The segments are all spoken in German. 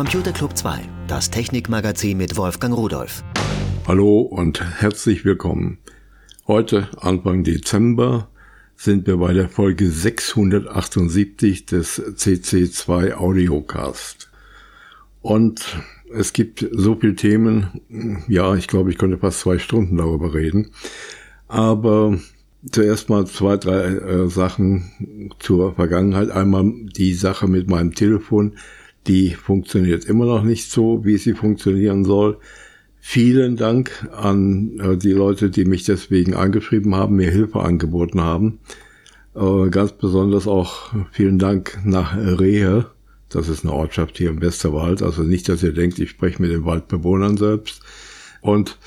Computer Club 2, das Technikmagazin mit Wolfgang Rudolf. Hallo und herzlich willkommen. Heute, Anfang Dezember, sind wir bei der Folge 678 des CC2 Audiocast. Und es gibt so viele Themen, ja, ich glaube, ich könnte fast zwei Stunden darüber reden. Aber zuerst mal zwei, drei äh, Sachen zur Vergangenheit. Einmal die Sache mit meinem Telefon, die funktioniert immer noch nicht so, wie sie funktionieren soll. Vielen Dank an äh, die Leute, die mich deswegen angeschrieben haben, mir Hilfe angeboten haben. Äh, ganz besonders auch vielen Dank nach Rehe. Das ist eine Ortschaft hier im Westerwald. Also nicht, dass ihr denkt, ich spreche mit den Waldbewohnern selbst. Und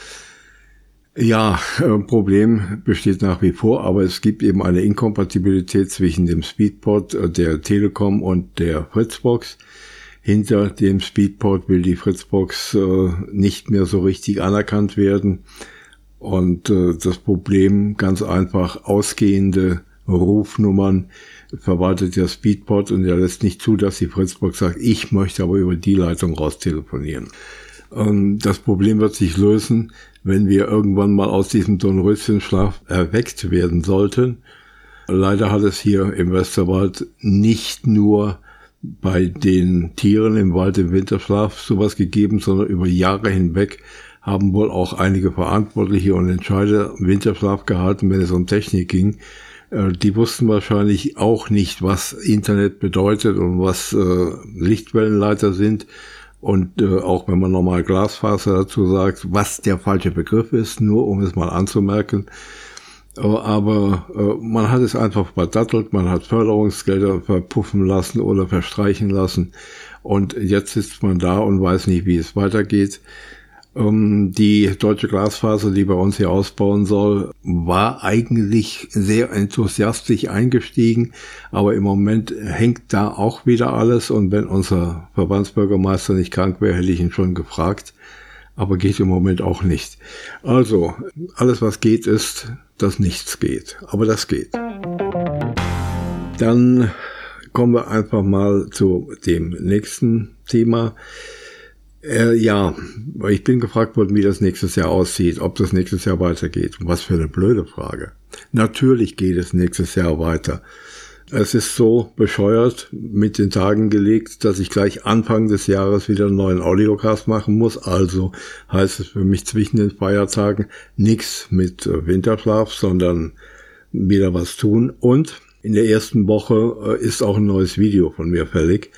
ja, äh, Problem besteht nach wie vor, aber es gibt eben eine Inkompatibilität zwischen dem Speedport der Telekom und der Fritzbox. Hinter dem Speedport will die Fritzbox äh, nicht mehr so richtig anerkannt werden. Und das Problem ganz einfach ausgehende Rufnummern verwaltet der Speedport und er lässt nicht zu, dass die Fritzbox sagt, ich möchte aber über die Leitung raus telefonieren. Ähm, das Problem wird sich lösen, wenn wir irgendwann mal aus diesem Dornröschenschlaf erweckt werden sollten. Leider hat es hier im Westerwald nicht nur bei den Tieren im Wald im Winterschlaf sowas gegeben, sondern über Jahre hinweg haben wohl auch einige Verantwortliche und Entscheider Winterschlaf gehalten, wenn es um Technik ging. Äh, die wussten wahrscheinlich auch nicht, was Internet bedeutet und was äh, Lichtwellenleiter sind und äh, auch wenn man nochmal Glasfaser dazu sagt, was der falsche Begriff ist, nur um es mal anzumerken. Äh, aber äh, man hat es einfach verdattelt, man hat Förderungsgelder verpuffen lassen oder verstreichen lassen. Und jetzt sitzt man da und weiß nicht, wie es weitergeht. Ähm, die deutsche Glasfaser, die bei uns hier ausbauen soll, war eigentlich sehr enthusiastisch eingestiegen, aber im Moment hängt da auch wieder alles und wenn unser Verbandsbürgermeister nicht krank wäre, hätte ich ihn schon gefragt, aber geht im Moment auch nicht. Also, alles was geht ist, dass nichts geht, aber das geht. Dann kommen wir einfach mal zu dem nächsten Thema. Äh, ja, ich bin gefragt worden, wie das nächstes Jahr aussieht, ob das nächstes Jahr weitergeht. Was für eine blöde Frage. Natürlich geht es nächstes Jahr weiter. Es ist so bescheuert mit den Tagen gelegt, dass ich gleich Anfang des Jahres wieder einen neuen Audiocast machen muss. Also heißt es für mich zwischen den Feiertagen nichts mit äh, Winterschlaf, sondern wieder was tun. Und in der ersten Woche äh, ist auch ein neues Video von mir fällig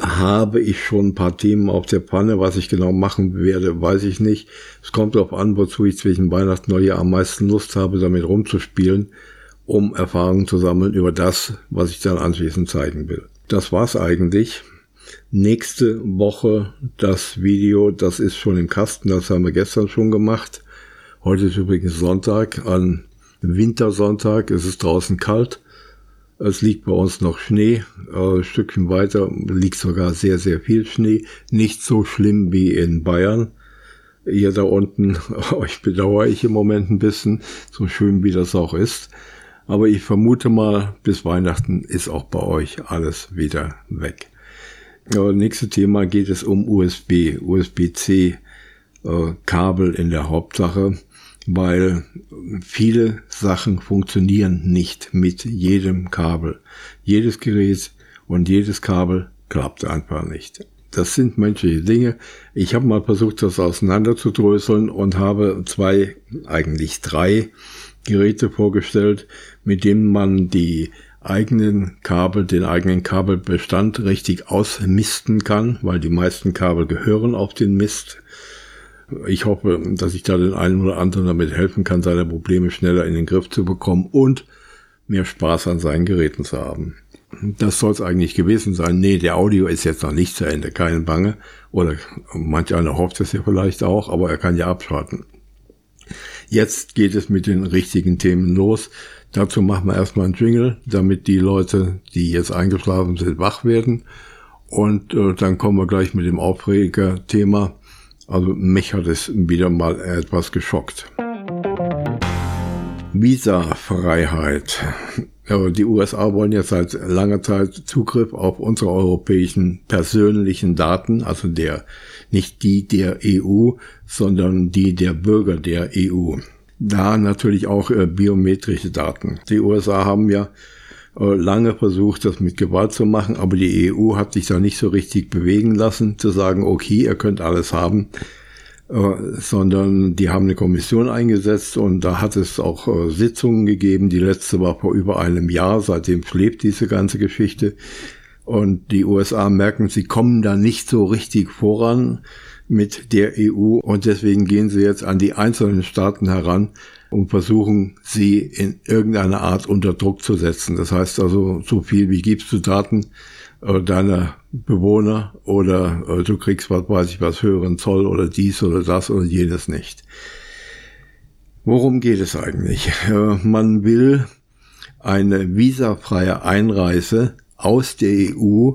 habe ich schon ein paar Themen auf der Pfanne. Was ich genau machen werde, weiß ich nicht. Es kommt darauf an, wozu ich zwischen Weihnachten und Neujahr am meisten Lust habe, damit rumzuspielen, um Erfahrungen zu sammeln über das, was ich dann anschließend zeigen will. Das war's eigentlich. Nächste Woche das Video, das ist schon im Kasten, das haben wir gestern schon gemacht. Heute ist übrigens Sonntag, an Wintersonntag, es ist draußen kalt. Es liegt bei uns noch Schnee. Äh, ein Stückchen weiter liegt sogar sehr, sehr viel Schnee. Nicht so schlimm wie in Bayern. Hier da unten, euch bedauere ich im Moment ein bisschen, so schön wie das auch ist. Aber ich vermute mal, bis Weihnachten ist auch bei euch alles wieder weg. Ja, nächste Thema geht es um USB, USB-C äh, Kabel in der Hauptsache weil viele Sachen funktionieren nicht mit jedem Kabel. Jedes Gerät und jedes Kabel klappt einfach nicht. Das sind menschliche Dinge. Ich habe mal versucht, das auseinanderzudröseln und habe zwei, eigentlich drei Geräte vorgestellt, mit denen man die eigenen Kabel, den eigenen Kabelbestand richtig ausmisten kann, weil die meisten Kabel gehören auf den Mist ich hoffe, dass ich da den einen oder anderen damit helfen kann, seine Probleme schneller in den Griff zu bekommen und mehr Spaß an seinen Geräten zu haben. Das soll es eigentlich gewesen sein. Nee, der Audio ist jetzt noch nicht zu Ende, keine Bange. Oder manch einer hofft es ja vielleicht auch, aber er kann ja abschalten. Jetzt geht es mit den richtigen Themen los. Dazu machen wir erstmal einen Jingle, damit die Leute, die jetzt eingeschlafen sind, wach werden. Und äh, dann kommen wir gleich mit dem Aufreger-Thema also mich hat es wieder mal etwas geschockt. Visa-Freiheit. die USA wollen ja seit langer Zeit Zugriff auf unsere europäischen persönlichen Daten, also der, nicht die der EU, sondern die der Bürger der EU. Da natürlich auch äh, biometrische Daten. Die USA haben ja äh, lange versucht, das mit Gewalt zu machen, aber die EU hat sich da nicht so richtig bewegen lassen, zu sagen, okay, ihr könnt alles haben. Äh, sondern die haben eine Kommission eingesetzt und da hat es auch äh, Sitzungen gegeben. Die letzte war vor über einem Jahr, seitdem schläft diese ganze Geschichte. Und die USA merken, sie kommen da nicht so richtig voran mit der EU und deswegen gehen sie jetzt an die einzelnen Staaten heran und versuchen sie in irgendeiner Art unter Druck zu setzen. Das heißt also, so viel wie gibst du Daten, äh, deiner Bewohner oder äh, du kriegst, was weiß ich, was höheren Zoll oder dies oder das oder jenes nicht. Worum geht es eigentlich? Äh, man will eine visafreie Einreise aus der EU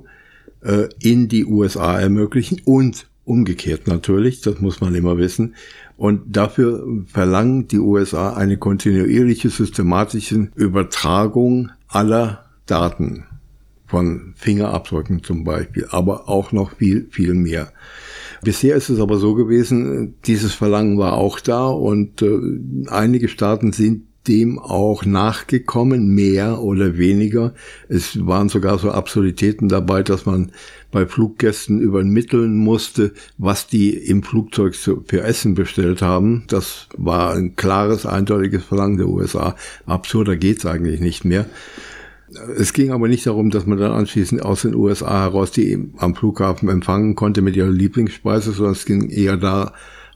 äh, in die USA ermöglichen und umgekehrt natürlich, das muss man immer wissen. Und dafür verlangen die USA eine kontinuierliche systematische Übertragung aller Daten von Fingerabdrücken zum Beispiel, aber auch noch viel, viel mehr. Bisher ist es aber so gewesen, dieses Verlangen war auch da und äh, einige Staaten sind dem auch nachgekommen, mehr oder weniger. Es waren sogar so Absurditäten dabei, dass man bei Fluggästen übermitteln musste, was die im Flugzeug für Essen bestellt haben. Das war ein klares, eindeutiges Verlangen der USA. Absurder geht's eigentlich nicht mehr. Es ging aber nicht darum, dass man dann anschließend aus den USA heraus die am Flughafen empfangen konnte mit ihrer Lieblingsspeise, sondern es ging eher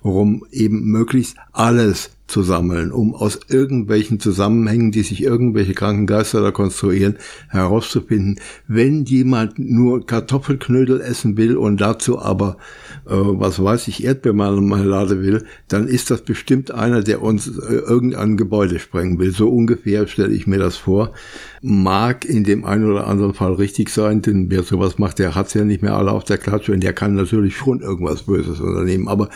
darum, eben möglichst alles zu sammeln, um aus irgendwelchen Zusammenhängen, die sich irgendwelche Krankengeister da konstruieren, herauszufinden, wenn jemand nur Kartoffelknödel essen will und dazu aber, äh, was weiß ich, Erdbeermarmelade will, dann ist das bestimmt einer, der uns äh, irgendein Gebäude sprengen will. So ungefähr stelle ich mir das vor. Mag in dem einen oder anderen Fall richtig sein, denn wer sowas macht, der hat's ja nicht mehr alle auf der Klatsche und der kann natürlich schon irgendwas Böses unternehmen. Aber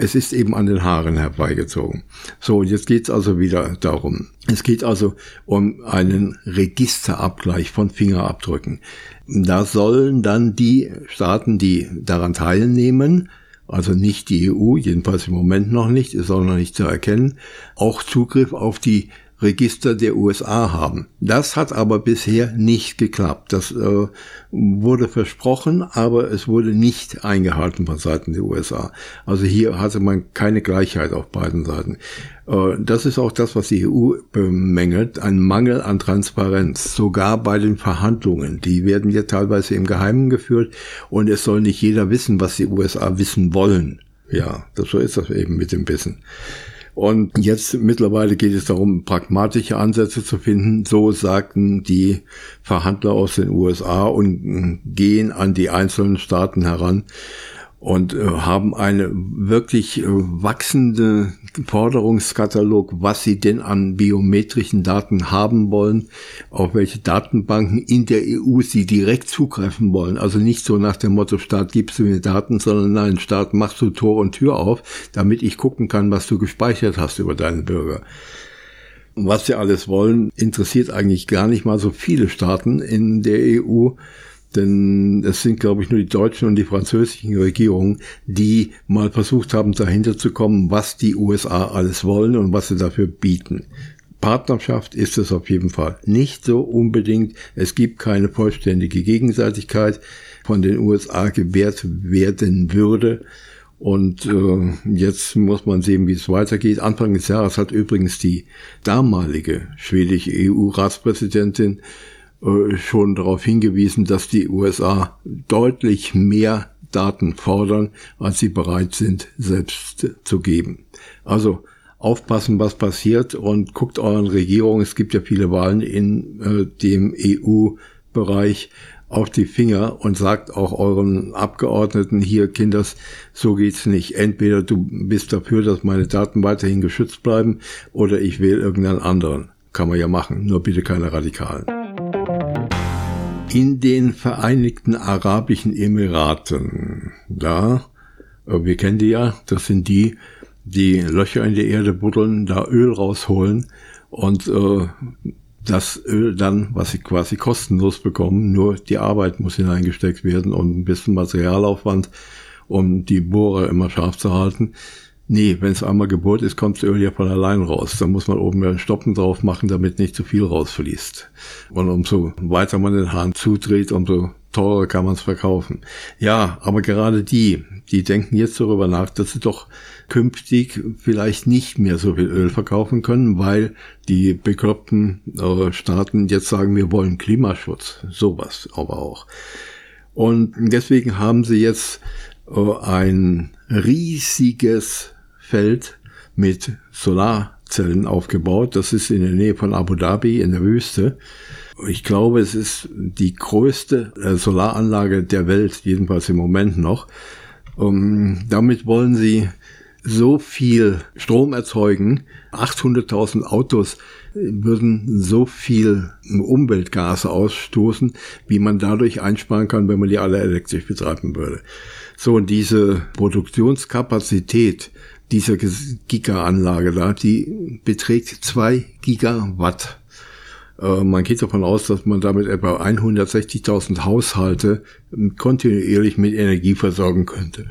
es ist eben an den Haaren herbeigezogen. So, jetzt geht's also wieder darum. Es geht also um einen Registerabgleich von Fingerabdrücken. Da sollen dann die Staaten, die daran teilnehmen, also nicht die EU, jedenfalls im Moment noch nicht, ist auch noch nicht zu erkennen, auch Zugriff auf die Register der USA haben. Das hat aber bisher nicht geklappt. Das äh, wurde versprochen, aber es wurde nicht eingehalten von Seiten der USA. Also hier hatte man keine Gleichheit auf beiden Seiten. Äh, das ist auch das, was die EU bemängelt, ein Mangel an Transparenz, sogar bei den Verhandlungen. Die werden ja teilweise im Geheimen geführt und es soll nicht jeder wissen, was die USA wissen wollen. Ja, das so ist das eben mit dem Wissen. Und jetzt mittlerweile geht es darum, pragmatische Ansätze zu finden. So sagten die Verhandler aus den USA und gehen an die einzelnen Staaten heran und äh, haben eine wirklich äh, wachsende Forderungskatalog, was sie denn an biometrischen Daten haben wollen, auf welche Datenbanken in der EU sie direkt zugreifen wollen. Also nicht so nach dem Motto, Staat gibst du mir Daten, sondern nein, Staat machst du Tor und Tür auf, damit ich gucken kann, was du gespeichert hast über deinen Bürger. was sie alles wollen, interessiert eigentlich gar nicht mal so viele Staaten in der EU denn es sind, glaube ich, nur die deutschen und die französischen Regierungen, die mal versucht haben, dahinter zu kommen, was die USA alles wollen und was sie dafür bieten. Partnerschaft ist es auf jeden Fall nicht so unbedingt. Es gibt keine vollständige Gegenseitigkeit von den USA gewährt werden würde. Und äh, jetzt muss man sehen, wie es weitergeht. Anfang des Jahres hat übrigens die damalige schwedische EU-Ratspräsidentin äh, schon darauf hingewiesen, dass die USA deutlich mehr Daten fordern, als sie bereit sind, selbst zu geben. Also aufpassen, was passiert und guckt euren Regierungen, es gibt ja viele Wahlen in äh, dem EU-Bereich, auf die Finger und sagt auch euren Abgeordneten hier, Kinders, so geht's nicht. Entweder du bist dafür, dass meine Daten weiterhin geschützt bleiben, oder ich wähle irgendeinen anderen. Kann man ja machen, nur bitte keine Radikalen in den Vereinigten Arabischen Emiraten. Da, äh, wir kennen die ja, das sind die, die Löcher in die Erde buddeln, da Öl rausholen und äh, das Öl dann, was sie quasi kostenlos bekommen, nur die Arbeit muss hineingesteckt werden und ein bisschen Materialaufwand, um die Bohrer immer scharf zu halten. Nee, wenn es einmal gebohrt ist, kommt das Öl ja von allein raus. Da muss man oben einen Stoppen drauf machen, damit nicht zu viel rausfließt. Und umso weiter man den Hahn zudreht, umso teurer kann man es verkaufen. Ja, aber gerade die, die denken jetzt darüber nach, dass sie doch künftig vielleicht nicht mehr so viel Öl verkaufen können, weil die bekloppten äh, Staaten jetzt sagen, wir wollen Klimaschutz. Sowas aber auch. Und deswegen haben sie jetzt äh, ein riesiges Feld mit Solarzellen aufgebaut. Das ist in der Nähe von Abu Dhabi in der Wüste. Ich glaube, es ist die größte äh, Solaranlage der Welt, jedenfalls im Moment noch. Um, damit wollen sie so viel Strom erzeugen. 800.000 Autos würden so viel Umweltgase ausstoßen, wie man dadurch einsparen kann, wenn man die alle elektrisch betreiben würde. So, und diese Produktionskapazität dieser Giga-Anlage da, die beträgt zwei Gigawatt. Äh, man geht davon aus, dass man damit etwa 160.000 Haushalte kontinuierlich mit Energie versorgen könnte.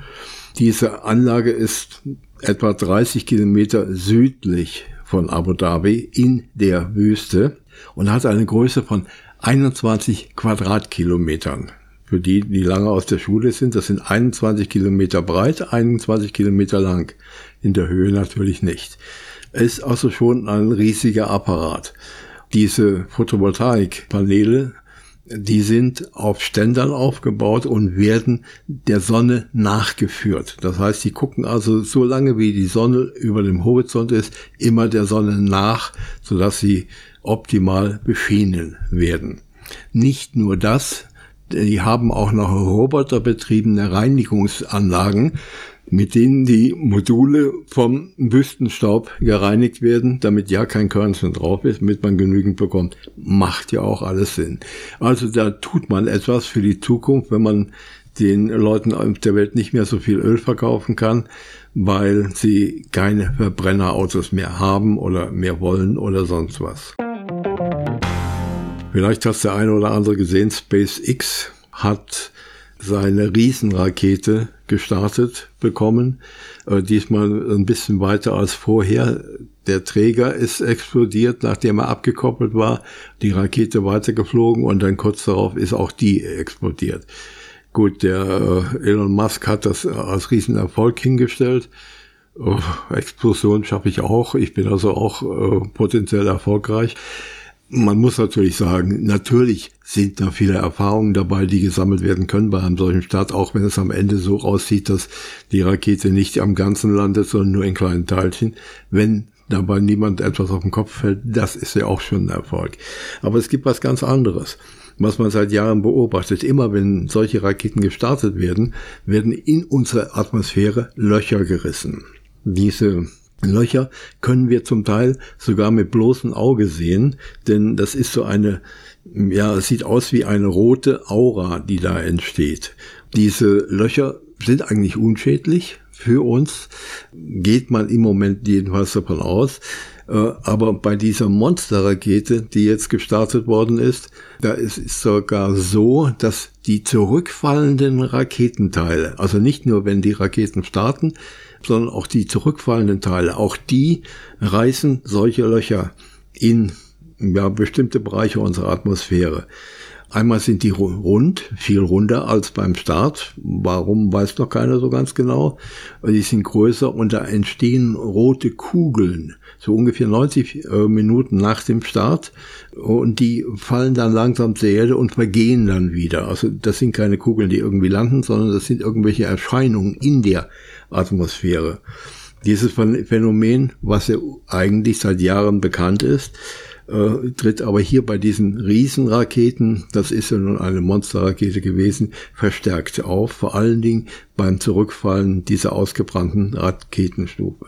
Diese Anlage ist etwa 30 Kilometer südlich von Abu Dhabi in der Wüste und hat eine Größe von 21 Quadratkilometern. Für die, die lange aus der Schule sind, das sind 21 Kilometer breit, 21 Kilometer lang. In der Höhe natürlich nicht. Ist also schon ein riesiger Apparat. Diese Photovoltaikpaneele die sind auf Ständern aufgebaut und werden der Sonne nachgeführt. Das heißt, die gucken also so lange wie die Sonne über dem Horizont ist, immer der Sonne nach, sodass sie optimal beschienen werden. Nicht nur das, die haben auch noch roboterbetriebene Reinigungsanlagen, mit denen die Module vom Wüstenstaub gereinigt werden, damit ja kein Körnchen drauf ist, damit man genügend bekommt. Macht ja auch alles Sinn. Also da tut man etwas für die Zukunft, wenn man den Leuten auf der Welt nicht mehr so viel Öl verkaufen kann, weil sie keine Verbrennerautos mehr haben oder mehr wollen oder sonst was. Vielleicht hast der eine oder andere gesehen, SpaceX hat seine Riesenrakete gestartet bekommen. Äh, diesmal ein bisschen weiter als vorher. Der Träger ist explodiert, nachdem er abgekoppelt war. Die Rakete weitergeflogen und dann kurz darauf ist auch die explodiert. Gut, der äh, Elon Musk hat das als Riesenerfolg hingestellt. Oh, Explosion schaffe ich auch. Ich bin also auch äh, potenziell erfolgreich. Man muss natürlich sagen, natürlich sind da viele Erfahrungen dabei, die gesammelt werden können bei einem solchen Start, auch wenn es am Ende so aussieht, dass die Rakete nicht am Ganzen landet, sondern nur in kleinen Teilchen. Wenn dabei niemand etwas auf den Kopf fällt, das ist ja auch schon ein Erfolg. Aber es gibt was ganz anderes was man seit Jahren beobachtet. Immer wenn solche Raketen gestartet werden, werden in unsere Atmosphäre Löcher gerissen. Diese Löcher können wir zum Teil sogar mit bloßem Auge sehen, denn das ist so eine, ja, es sieht aus wie eine rote Aura, die da entsteht. Diese Löcher sind eigentlich unschädlich für uns, geht man im Moment jedenfalls davon aus. Äh, aber bei dieser Monsterrakete, die jetzt gestartet worden ist, da ist es sogar so, dass die zurückfallenden Raketenteile, also nicht nur wenn die Raketen starten, sondern auch die zurückfallenden Teile, auch die reißen solche Löcher in ja, bestimmte Bereiche unserer Atmosphäre. Einmal sind die rund, viel runder als beim Start. Warum weiß noch keiner so ganz genau. Die sind größer und da entstehen rote Kugeln, so ungefähr 90 äh, Minuten nach dem Start. Und die fallen dann langsam zur Erde und vergehen dann wieder. Also das sind keine Kugeln, die irgendwie landen, sondern das sind irgendwelche Erscheinungen in der Atmosphäre. Dieses Phänomen, was ja eigentlich seit Jahren bekannt ist, äh, tritt aber hier bei diesen Riesenraketen, das ist ja nun eine Monsterrakete gewesen, verstärkt auf, vor allen Dingen beim Zurückfallen dieser ausgebrannten Raketenstufe.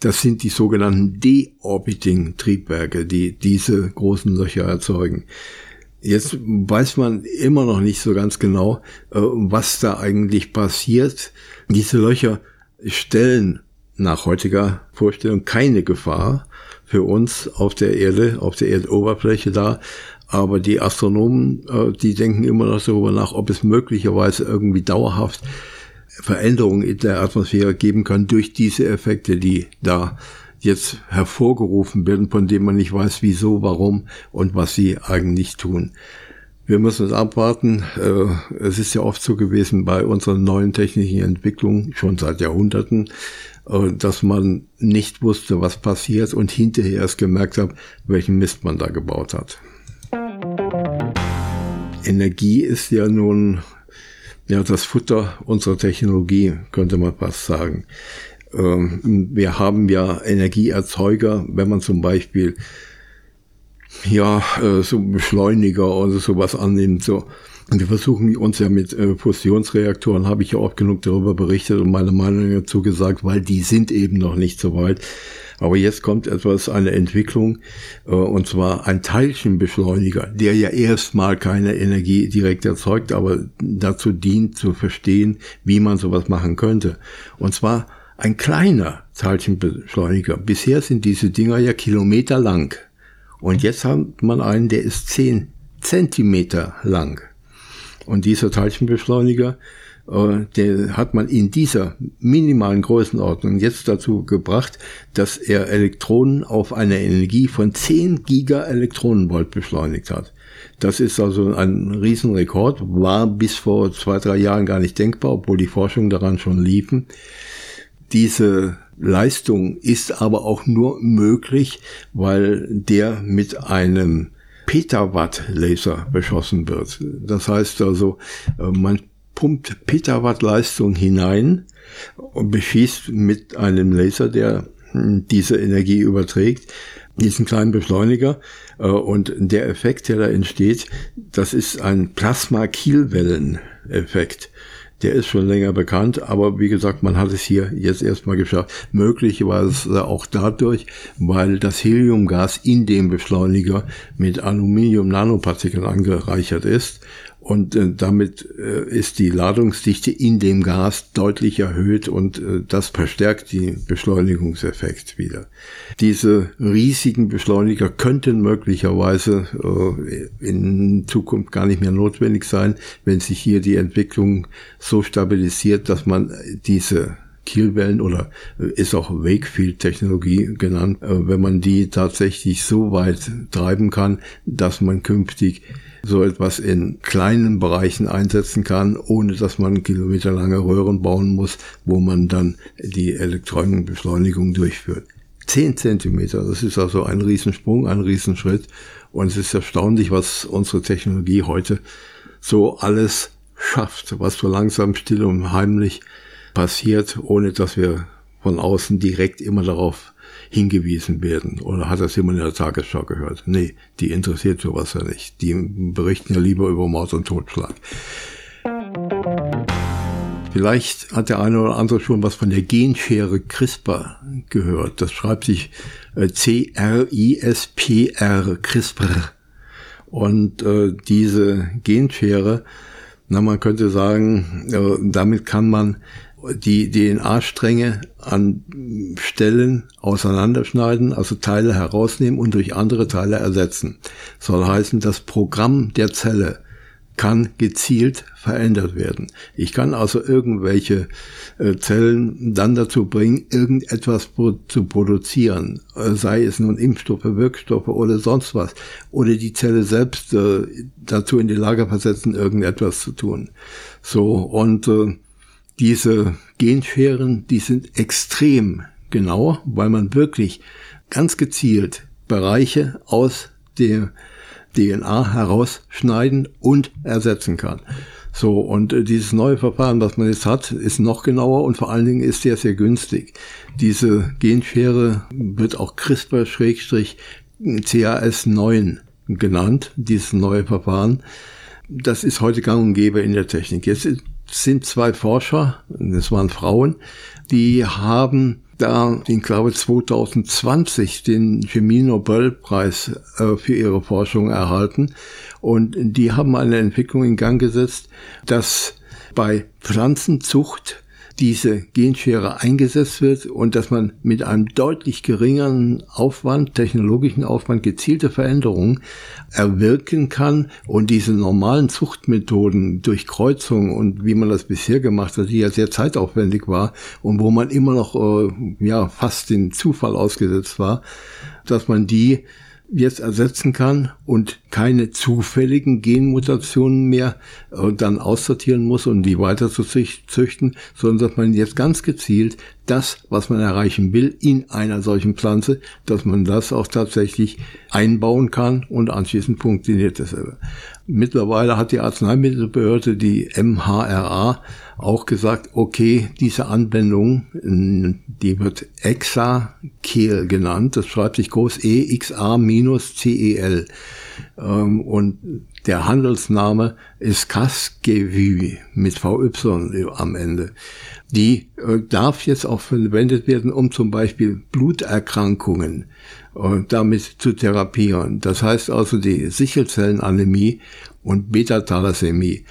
Das sind die sogenannten Deorbiting-Triebwerke, die diese großen Löcher erzeugen. Jetzt weiß man immer noch nicht so ganz genau, äh, was da eigentlich passiert. Diese Löcher stellen nach heutiger Vorstellung keine Gefahr für uns auf der Erde, auf der Erdoberfläche da. Aber die Astronomen, äh, die denken immer noch darüber nach, ob es möglicherweise irgendwie dauerhaft Veränderungen in der Atmosphäre geben kann durch diese Effekte, die da jetzt hervorgerufen werden, von denen man nicht weiß, wieso, warum und was sie eigentlich tun. Wir müssen es abwarten. Äh, es ist ja oft so gewesen bei unseren neuen technischen Entwicklungen, schon seit Jahrhunderten, äh, dass man nicht wusste, was passiert und hinterher erst gemerkt hat, welchen Mist man da gebaut hat. Energie ist ja nun ja das Futter unserer Technologie, könnte man fast sagen. Ähm, wir haben ja Energieerzeuger, wenn man zum Beispiel ja äh, so Beschleuniger oder sowas annimmt, so wir versuchen uns ja mit äh, Fusionsreaktoren, habe ich ja oft genug darüber berichtet und meine Meinung dazu gesagt, weil die sind eben noch nicht so weit. Aber jetzt kommt etwas, eine Entwicklung, äh, und zwar ein Teilchenbeschleuniger, der ja erstmal keine Energie direkt erzeugt, aber dazu dient zu verstehen, wie man sowas machen könnte. Und zwar ein kleiner Teilchenbeschleuniger. Bisher sind diese Dinger ja Kilometer lang. Und jetzt hat man einen, der ist zehn Zentimeter lang. Und dieser Teilchenbeschleuniger, äh, der hat man in dieser minimalen Größenordnung jetzt dazu gebracht, dass er Elektronen auf eine Energie von 10 Gigaelektronenvolt beschleunigt hat. Das ist also ein Riesenrekord, war bis vor zwei, drei Jahren gar nicht denkbar, obwohl die Forschung daran schon liefen. Diese Leistung ist aber auch nur möglich, weil der mit einem Petawatt Laser beschossen wird. Das heißt also, äh, man pumpt Petawatt Leistung hinein und beschießt mit einem Laser, der hm, diese Energie überträgt, diesen kleinen Beschleuniger. Äh, und der Effekt, der da entsteht, das ist ein Plasma-Kielwellen-Effekt. Der ist schon länger bekannt, aber wie gesagt, man hat es hier jetzt erstmal geschafft. Möglicherweise auch dadurch, weil das Heliumgas in dem Beschleuniger mit Aluminium-Nanopartikeln angereichert ist und äh, damit äh, ist die Ladungsdichte in dem Gas deutlich erhöht und äh, das verstärkt den Beschleunigungseffekt wieder. Diese riesigen Beschleuniger könnten möglicherweise äh, in Zukunft gar nicht mehr notwendig sein, wenn sich hier die Entwicklung so stabilisiert, dass man diese Kielwellen oder äh, ist auch Wakefield-Technologie genannt, äh, wenn man die tatsächlich so weit treiben kann, dass man künftig so etwas in kleinen Bereichen einsetzen kann, ohne dass man kilometerlange Röhren bauen muss, wo man dann die Elektronenbeschleunigung durchführt. Zehn Zentimeter, das ist also ein Riesensprung, ein Riesenschritt. Und es ist erstaunlich, was unsere Technologie heute so alles schafft, was so langsam still und heimlich passiert, ohne dass wir von außen direkt immer darauf hingewiesen werden. Oder hat das jemand in der Tagesschau gehört? Nee, die interessiert sowas ja nicht. Die berichten ja lieber über Mord und Totschlag. Vielleicht hat der eine oder andere schon was von der Genschere CRISPR gehört. Das schreibt sich äh, C-R-I-S-P-R, CRISPR. Und äh, diese Genschere, na, man könnte sagen, äh, damit kann man die DNA-Stränge an Stellen auseinanderschneiden, also Teile herausnehmen und durch andere Teile ersetzen. Soll heißen, das Programm der Zelle kann gezielt verändert werden. Ich kann also irgendwelche äh, Zellen dann dazu bringen, irgendetwas pro zu produzieren, äh, sei es nun Impfstoffe, Wirkstoffe oder sonst was, oder die Zelle selbst äh, dazu in die Lage versetzen, irgendetwas zu tun. So und äh, diese Genscheren, die sind extrem genau, weil man wirklich ganz gezielt Bereiche aus der DNA herausschneiden und ersetzen kann. So, und äh, dieses neue Verfahren, was man jetzt hat, ist noch genauer und vor allen Dingen ist sehr, sehr günstig. Diese Genschere wird auch CRISPR-CAS9 genannt, dieses neue Verfahren. Das ist heute gang und gäbe in der Technik. Jetzt sind zwei Forscher, das waren Frauen, die haben da, ich glaube 2020, den Chemie-Nobelpreis äh, für ihre Forschung erhalten. Und die haben eine Entwicklung in Gang gesetzt, dass bei Pflanzenzucht diese Genschere eingesetzt wird und dass man mit einem deutlich geringeren Aufwand, technologischen Aufwand, gezielte Veränderungen erwirken kann und diese normalen Zuchtmethoden durch Kreuzung und wie man das bisher gemacht hat, die ja sehr zeitaufwendig war und wo man immer noch äh, ja fast den Zufall ausgesetzt war, dass man die jetzt ersetzen kann und keine zufälligen Genmutationen mehr äh, dann aussortieren muss und die weiter zu züchten, sondern dass man jetzt ganz gezielt das, was man erreichen will in einer solchen Pflanze, dass man das auch tatsächlich einbauen kann und anschließend funktioniert das. Mittlerweile hat die Arzneimittelbehörde, die MHRA, auch gesagt, okay, diese Anwendung, die wird Exakel genannt, das schreibt sich groß E, X, A, minus, C, E, L. Ähm, und der Handelsname ist Casgevy mit VY am Ende. Die äh, darf jetzt auch verwendet werden, um zum Beispiel Bluterkrankungen äh, damit zu therapieren. Das heißt also, die Sichelzellenanämie und Beta-Thalassämie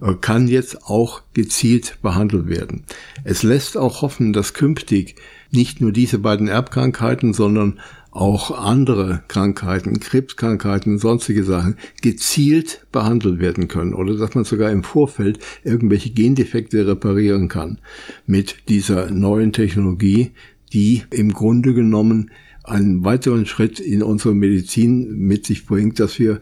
äh, kann jetzt auch gezielt behandelt werden. Es lässt auch hoffen, dass künftig nicht nur diese beiden Erbkrankheiten, sondern auch andere Krankheiten, Krebskrankheiten, sonstige Sachen gezielt behandelt werden können oder dass man sogar im Vorfeld irgendwelche Gendefekte reparieren kann mit dieser neuen Technologie, die im Grunde genommen einen weiteren Schritt in unserer Medizin mit sich bringt, dass wir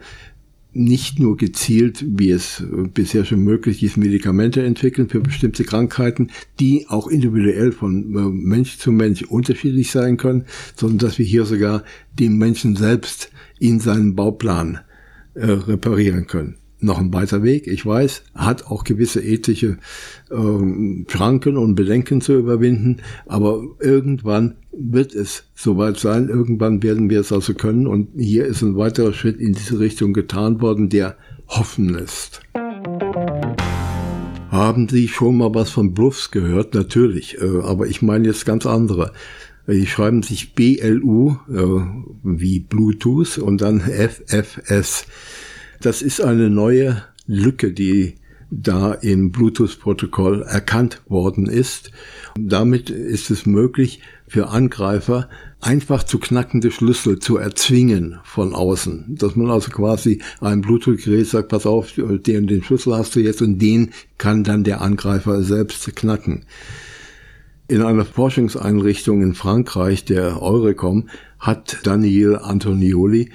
nicht nur gezielt, wie es bisher schon möglich ist, Medikamente entwickeln für bestimmte Krankheiten, die auch individuell von äh, Mensch zu Mensch unterschiedlich sein können, sondern dass wir hier sogar den Menschen selbst in seinen Bauplan äh, reparieren können noch ein weiter Weg, ich weiß, hat auch gewisse ethische ähm, Schranken und Bedenken zu überwinden, aber irgendwann wird es soweit sein, irgendwann werden wir es also können und hier ist ein weiterer Schritt in diese Richtung getan worden, der hoffen lässt. Haben Sie schon mal was von Bluffs gehört? Natürlich, äh, aber ich meine jetzt ganz andere. Die schreiben sich BLU äh, wie Bluetooth und dann FFS. Das ist eine neue Lücke, die da im Bluetooth-Protokoll erkannt worden ist. Damit ist es möglich für Angreifer einfach zu knackende Schlüssel zu erzwingen von außen. Dass man also quasi einem Bluetooth-Gerät sagt, pass auf, den, den Schlüssel hast du jetzt und den kann dann der Angreifer selbst knacken. In einer Forschungseinrichtung in Frankreich, der Eurecom, hat Daniel Antonioli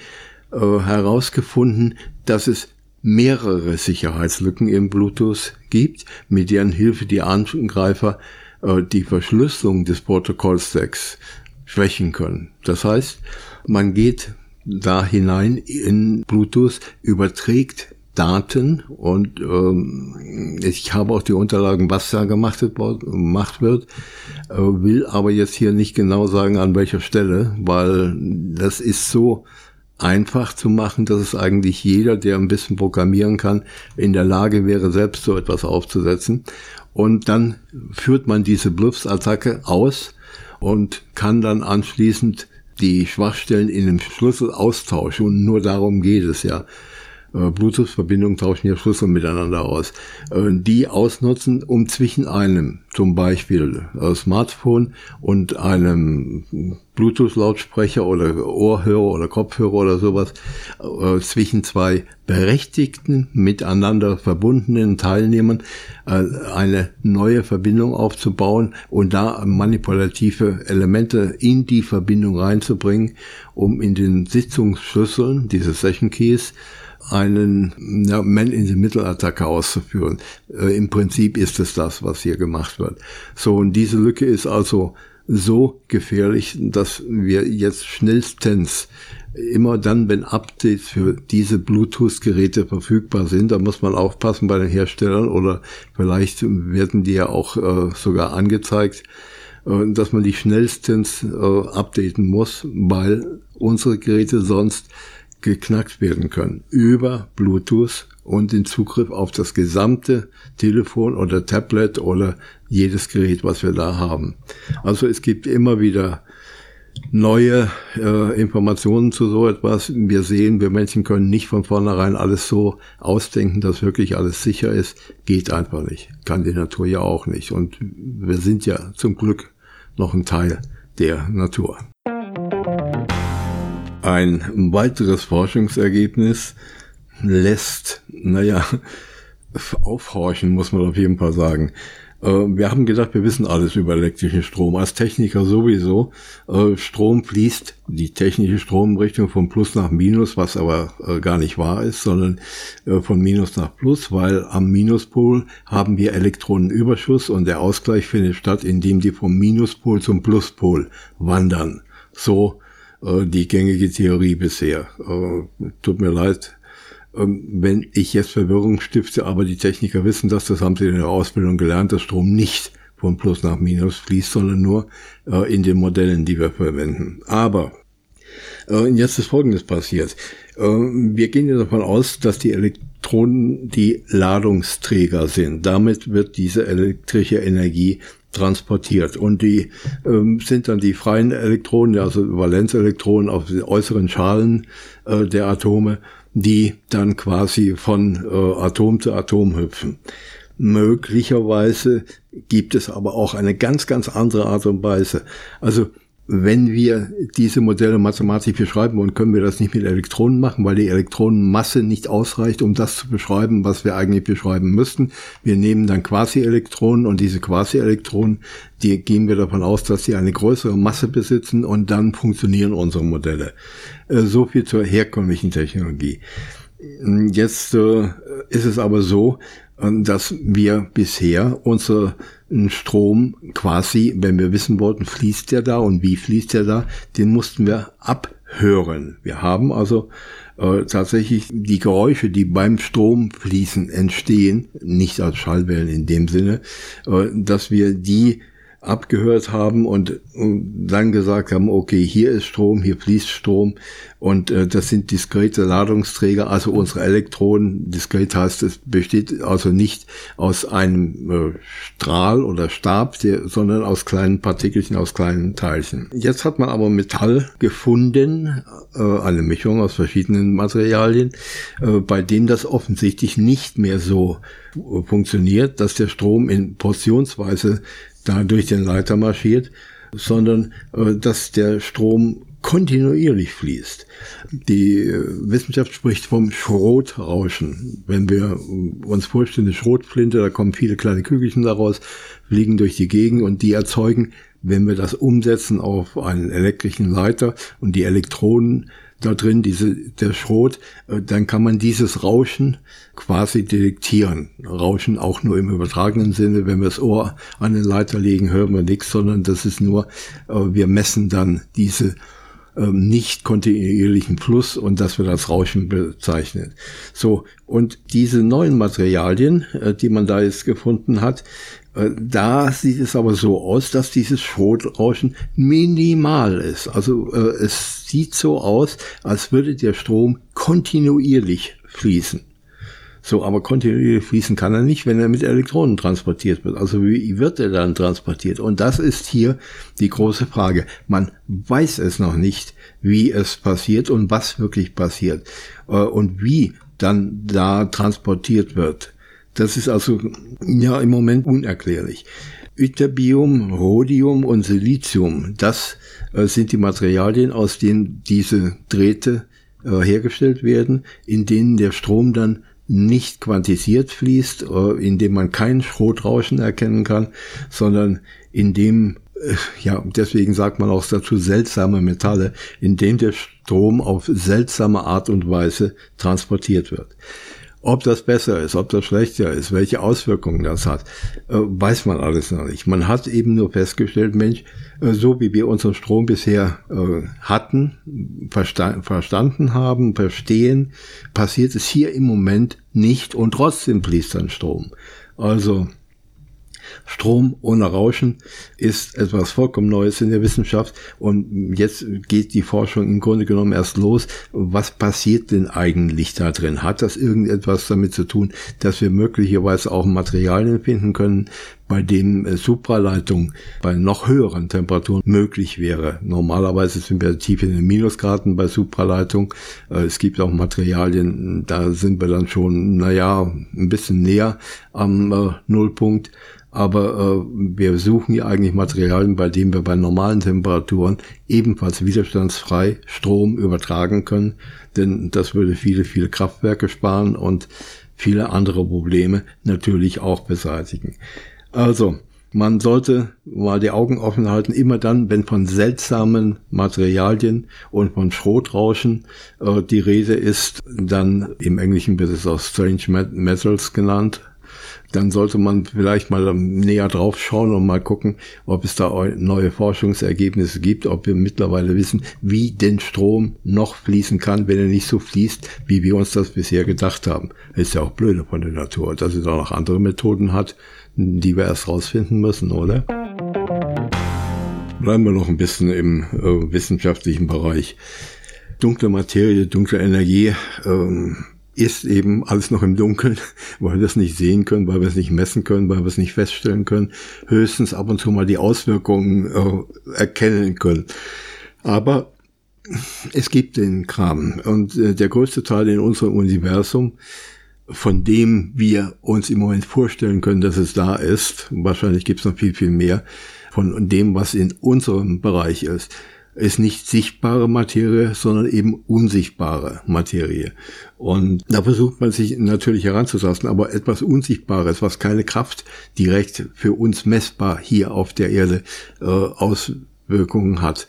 äh, herausgefunden, dass es mehrere Sicherheitslücken im Bluetooth gibt, mit deren Hilfe die Angreifer äh, die Verschlüsselung des Protokollstacks schwächen können. Das heißt, man geht da hinein in Bluetooth, überträgt Daten und ähm, ich habe auch die Unterlagen, was da gemacht wird, äh, will aber jetzt hier nicht genau sagen, an welcher Stelle, weil das ist so einfach zu machen, dass es eigentlich jeder, der ein bisschen programmieren kann, in der Lage wäre, selbst so etwas aufzusetzen. Und dann führt man diese Bluffs-Attacke aus und kann dann anschließend die Schwachstellen in dem Schlüssel austauschen. Und nur darum geht es ja. Äh, Bluetooth-Verbindungen tauschen ja Schlüssel miteinander aus, äh, die ausnutzen, um zwischen einem zum Beispiel äh, Smartphone und einem Bluetooth-Lautsprecher oder Ohrhörer oder Kopfhörer oder sowas zwischen zwei berechtigten, miteinander verbundenen Teilnehmern eine neue Verbindung aufzubauen und da manipulative Elemente in die Verbindung reinzubringen, um in den Sitzungsschlüsseln, diese Session Keys, einen ja, Man-in-the-Middle-Attacke auszuführen. Äh, Im Prinzip ist es das, was hier gemacht wird. So, und diese Lücke ist also so gefährlich, dass wir jetzt schnellstens immer dann, wenn Updates für diese Bluetooth-Geräte verfügbar sind, da muss man aufpassen bei den Herstellern oder vielleicht werden die ja auch äh, sogar angezeigt, äh, dass man die schnellstens äh, updaten muss, weil unsere Geräte sonst geknackt werden können über Bluetooth und den Zugriff auf das gesamte Telefon oder Tablet oder jedes Gerät, was wir da haben. Also es gibt immer wieder neue äh, Informationen zu so etwas. Wir sehen, wir Menschen können nicht von vornherein alles so ausdenken, dass wirklich alles sicher ist. Geht einfach nicht. Kann die Natur ja auch nicht. Und wir sind ja zum Glück noch ein Teil der Natur. Ein weiteres Forschungsergebnis lässt, naja, aufhorchen, muss man auf jeden Fall sagen. Äh, wir haben gedacht, wir wissen alles über elektrischen Strom. Als Techniker sowieso. Äh, Strom fließt, die technische Stromrichtung von Plus nach Minus, was aber äh, gar nicht wahr ist, sondern von Minus nach Plus, weil am Minuspol haben wir Elektronenüberschuss und der Ausgleich findet statt, indem die vom Minuspol zum Pluspol wandern. So die gängige Theorie bisher. Tut mir leid, wenn ich jetzt Verwirrung stifte, aber die Techniker wissen das, das haben sie in der Ausbildung gelernt, dass Strom nicht von Plus nach Minus fließt, sondern nur äh, in den Modellen, die wir verwenden. Aber äh, jetzt ist Folgendes passiert. Äh, wir gehen ja davon aus, dass die Elektronen die Ladungsträger sind. Damit wird diese elektrische Energie transportiert. Und die ähm, sind dann die freien Elektronen, also Valenzelektronen auf den äußeren Schalen äh, der Atome die dann quasi von äh, Atom zu Atom hüpfen. Möglicherweise gibt es aber auch eine ganz, ganz andere Art und Weise. Also wenn wir diese Modelle mathematisch beschreiben wollen, können wir das nicht mit Elektronen machen, weil die Elektronenmasse nicht ausreicht, um das zu beschreiben, was wir eigentlich beschreiben müssten. Wir nehmen dann Quasi-Elektronen und diese Quasi-Elektronen, die gehen wir davon aus, dass sie eine größere Masse besitzen und dann funktionieren unsere Modelle. Äh, so viel zur herkömmlichen Technologie. Jetzt äh, ist es aber so, äh, dass wir bisher unseren Strom quasi, wenn wir wissen wollten, fließt der da und wie fließt der da, den mussten wir abhören. Wir haben also äh, tatsächlich die Geräusche, die beim Stromfließen entstehen, nicht als Schallwellen in dem Sinne, äh, dass wir die abgehört haben und, dann gesagt haben, okay, hier ist Strom, hier fließt Strom und äh, das sind diskrete Ladungsträger, also unsere Elektronen, diskret heißt, es besteht also nicht aus einem äh, Strahl oder Stab, der, sondern aus kleinen Partikelchen, aus kleinen Teilchen. Jetzt hat man aber Metall gefunden, äh, eine Mischung aus verschiedenen Materialien, äh, bei denen das offensichtlich nicht mehr so äh, funktioniert, dass der Strom in Portionsweise da durch den Leiter marschiert, sondern äh, dass der Strom kontinuierlich fließt. Die äh, Wissenschaft spricht vom Schrotrauschen. Wenn wir uns vorstellen, eine Schrotflinte, da kommen viele kleine Kügelchen daraus, fliegen durch die Gegend und die erzeugen, wenn wir das umsetzen auf einen elektrischen Leiter und die Elektronen da drin, diese, der Schrot, äh, dann kann man dieses Rauschen quasi detektieren. Rauschen auch nur im übertragenen Sinne. Wenn wir das Ohr an den Leiter legen, hören wir nichts, sondern das ist nur, äh, wir messen dann diese ähm, nicht kontinuierlichen Fluss und das wird als Rauschen bezeichnet. So, und diese neuen Materialien, äh, die man da jetzt gefunden hat, da sieht es aber so aus, dass dieses Schrotrauschen minimal ist. Also äh, es sieht so aus, als würde der Strom kontinuierlich fließen. So, aber kontinuierlich fließen kann er nicht, wenn er mit Elektronen transportiert wird. Also wie wird er dann transportiert? Und das ist hier die große Frage. Man weiß es noch nicht, wie es passiert und was wirklich passiert äh, und wie dann da transportiert wird. Das ist also ja im Moment unerklärlich. Ytterbium, Rhodium und Silizium, das äh, sind die Materialien, aus denen diese Drähte äh, hergestellt werden, in denen der Strom dann nicht quantisiert fließt, äh, in dem man kein Schrotrauschen erkennen kann, sondern in dem äh, ja, deswegen sagt man auch dazu seltsame Metalle, in dem der Strom auf seltsame Art und Weise transportiert wird. Ob das besser ist, ob das schlechter ist, welche Auswirkungen das hat, äh, weiß man alles noch nicht. Man hat eben nur festgestellt, Mensch, äh, so wie wir unseren Strom bisher äh, hatten, versta verstanden haben, verstehen, passiert es hier im Moment nicht und trotzdem fließt dann Strom. Also Strom ohne Rauschen ist etwas vollkommen Neues in der Wissenschaft und jetzt geht die Forschung im Grunde genommen erst los. Was passiert denn eigentlich da drin? Hat das irgendetwas damit zu tun, dass wir möglicherweise auch Materialien finden können, bei dem äh, Supraleitung bei noch höheren Temperaturen möglich wäre. Normalerweise sind wir tief in den Minusgraden bei Supraleitung. Äh, es gibt auch Materialien, da sind wir dann schon, naja, ein bisschen näher am äh, Nullpunkt. Aber äh, wir suchen ja eigentlich Materialien, bei denen wir bei normalen Temperaturen ebenfalls widerstandsfrei Strom übertragen können. Denn das würde viele, viele Kraftwerke sparen und viele andere Probleme natürlich auch beseitigen. Also, man sollte mal die Augen offen halten, immer dann, wenn von seltsamen Materialien und von Schrotrauschen äh, die Rede ist, dann im Englischen wird es auch Strange Metals genannt, dann sollte man vielleicht mal näher drauf schauen und mal gucken, ob es da neue Forschungsergebnisse gibt, ob wir mittlerweile wissen, wie denn Strom noch fließen kann, wenn er nicht so fließt, wie wir uns das bisher gedacht haben. Ist ja auch blöde von der Natur, dass sie da noch andere Methoden hat, die wir erst rausfinden müssen, oder? Bleiben wir noch ein bisschen im äh, wissenschaftlichen Bereich. Dunkle Materie, dunkle Energie, ähm, ist eben alles noch im Dunkeln, weil wir es nicht sehen können, weil wir es nicht messen können, weil wir es nicht feststellen können, höchstens ab und zu mal die Auswirkungen äh, erkennen können. Aber es gibt den Kram und äh, der größte Teil in unserem Universum, von dem wir uns im Moment vorstellen können, dass es da ist, wahrscheinlich gibt es noch viel, viel mehr, von dem, was in unserem Bereich ist, ist nicht sichtbare Materie, sondern eben unsichtbare Materie. Und da versucht man sich natürlich heranzutasten, aber etwas Unsichtbares, was keine Kraft direkt für uns messbar hier auf der Erde äh, Auswirkungen hat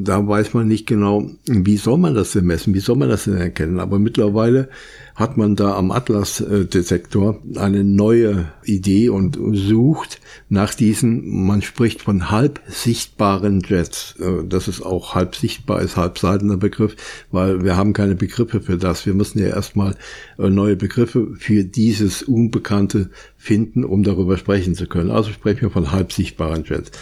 da weiß man nicht genau, wie soll man das denn messen, wie soll man das denn erkennen. Aber mittlerweile hat man da am Atlas-Detektor eine neue Idee und sucht nach diesen, man spricht von halb sichtbaren Jets. Äh, das ist auch halb sichtbar, ist halb seidender Begriff, weil wir haben keine Begriffe für das. Wir müssen ja erstmal äh, neue Begriffe für dieses Unbekannte finden, um darüber sprechen zu können. Also sprechen wir von halb sichtbaren Jets.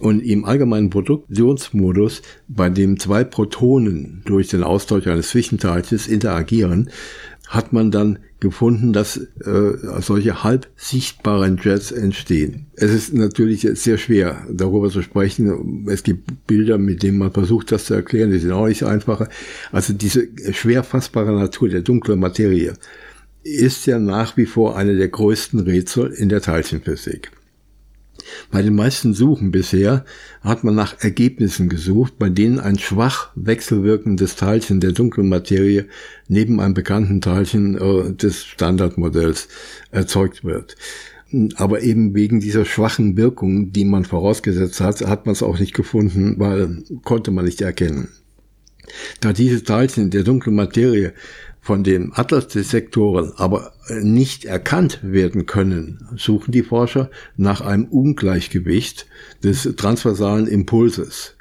Und im allgemeinen Produktionsmodus, bei dem zwei Protonen durch den Austausch eines Zwischenteilches interagieren, hat man dann gefunden, dass äh, solche halb sichtbaren Jets entstehen. Es ist natürlich sehr schwer, darüber zu sprechen. Es gibt Bilder, mit denen man versucht, das zu erklären, die sind auch nicht einfacher. Also diese schwer fassbare Natur der dunklen Materie ist ja nach wie vor eine der größten Rätsel in der Teilchenphysik. Bei den meisten Suchen bisher hat man nach Ergebnissen gesucht, bei denen ein schwach wechselwirkendes Teilchen der dunklen Materie neben einem bekannten Teilchen äh, des Standardmodells erzeugt wird. Aber eben wegen dieser schwachen Wirkung, die man vorausgesetzt hat, hat man es auch nicht gefunden, weil konnte man nicht erkennen. Da diese Teilchen der dunklen Materie von den Atlas-Detektoren aber nicht erkannt werden können, suchen die Forscher nach einem Ungleichgewicht des transversalen Impulses.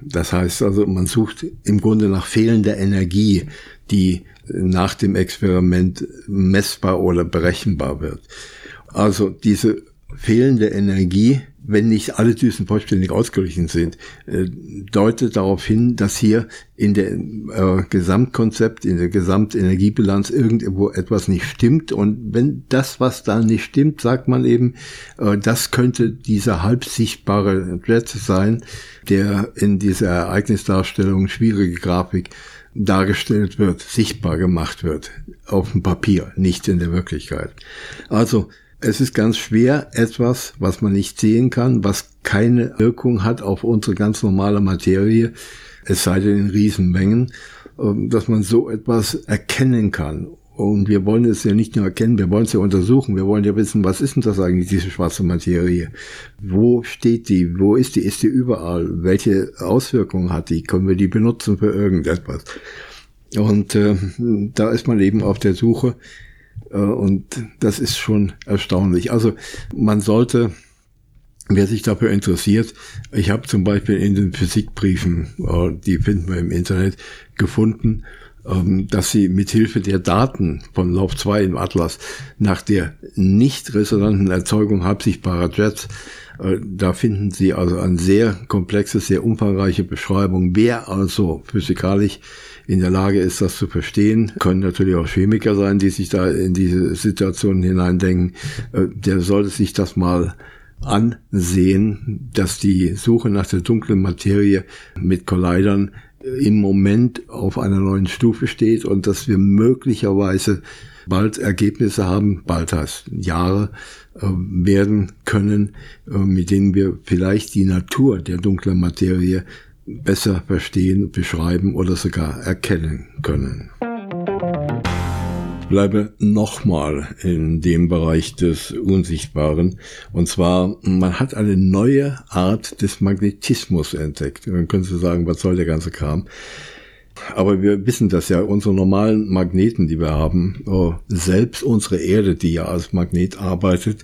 Das heißt also, man sucht im Grunde nach fehlender Energie, die nach dem Experiment messbar oder berechenbar wird. Also diese fehlende Energie wenn nicht alle Düsen vollständig ausgeglichen sind, äh, deutet darauf hin, dass hier in der äh, Gesamtkonzept, in der Gesamtenergiebilanz irgendwo etwas nicht stimmt. Und wenn das, was da nicht stimmt, sagt man eben, äh, das könnte dieser halb sichtbare Jet sein, der in dieser Ereignisdarstellung, schwierige Grafik, dargestellt wird, sichtbar gemacht wird, auf dem Papier, nicht in der Wirklichkeit. Also es ist ganz schwer, etwas, was man nicht sehen kann, was keine Wirkung hat auf unsere ganz normale Materie, es sei denn in Riesenmengen, ähm, dass man so etwas erkennen kann. Und wir wollen es ja nicht nur erkennen, wir wollen es ja untersuchen. Wir wollen ja wissen, was ist denn das eigentlich, diese schwarze Materie? Wo steht die? Wo ist die? Ist die überall? Welche Auswirkungen hat die? Können wir die benutzen für irgendetwas? Und äh, da ist man eben auf der Suche und das ist schon erstaunlich. Also man sollte, wer sich dafür interessiert, ich habe zum Beispiel in den Physikbriefen, äh, die finden wir im Internet, gefunden, ähm, dass sie mithilfe der Daten von Lauf 2 im Atlas nach der nicht resonanten Erzeugung halbsichtbarer Jets äh, da finden Sie also eine sehr komplexe, sehr umfangreiche Beschreibung. Wer also physikalisch in der Lage ist, das zu verstehen, können natürlich auch Chemiker sein, die sich da in diese Situation hineindenken. Äh, der sollte sich das mal ansehen, dass die Suche nach der dunklen Materie mit Collidern im Moment auf einer neuen Stufe steht und dass wir möglicherweise bald Ergebnisse haben, bald heißt Jahre, äh, werden können, äh, mit denen wir vielleicht die Natur der dunklen Materie besser verstehen, beschreiben oder sogar erkennen können. Ich bleibe nochmal in dem Bereich des Unsichtbaren. Und zwar, man hat eine neue Art des Magnetismus entdeckt. Man könnte sagen, was soll der ganze Kram? Aber wir wissen das ja, unsere normalen Magneten, die wir haben, oh, selbst unsere Erde, die ja als Magnet arbeitet,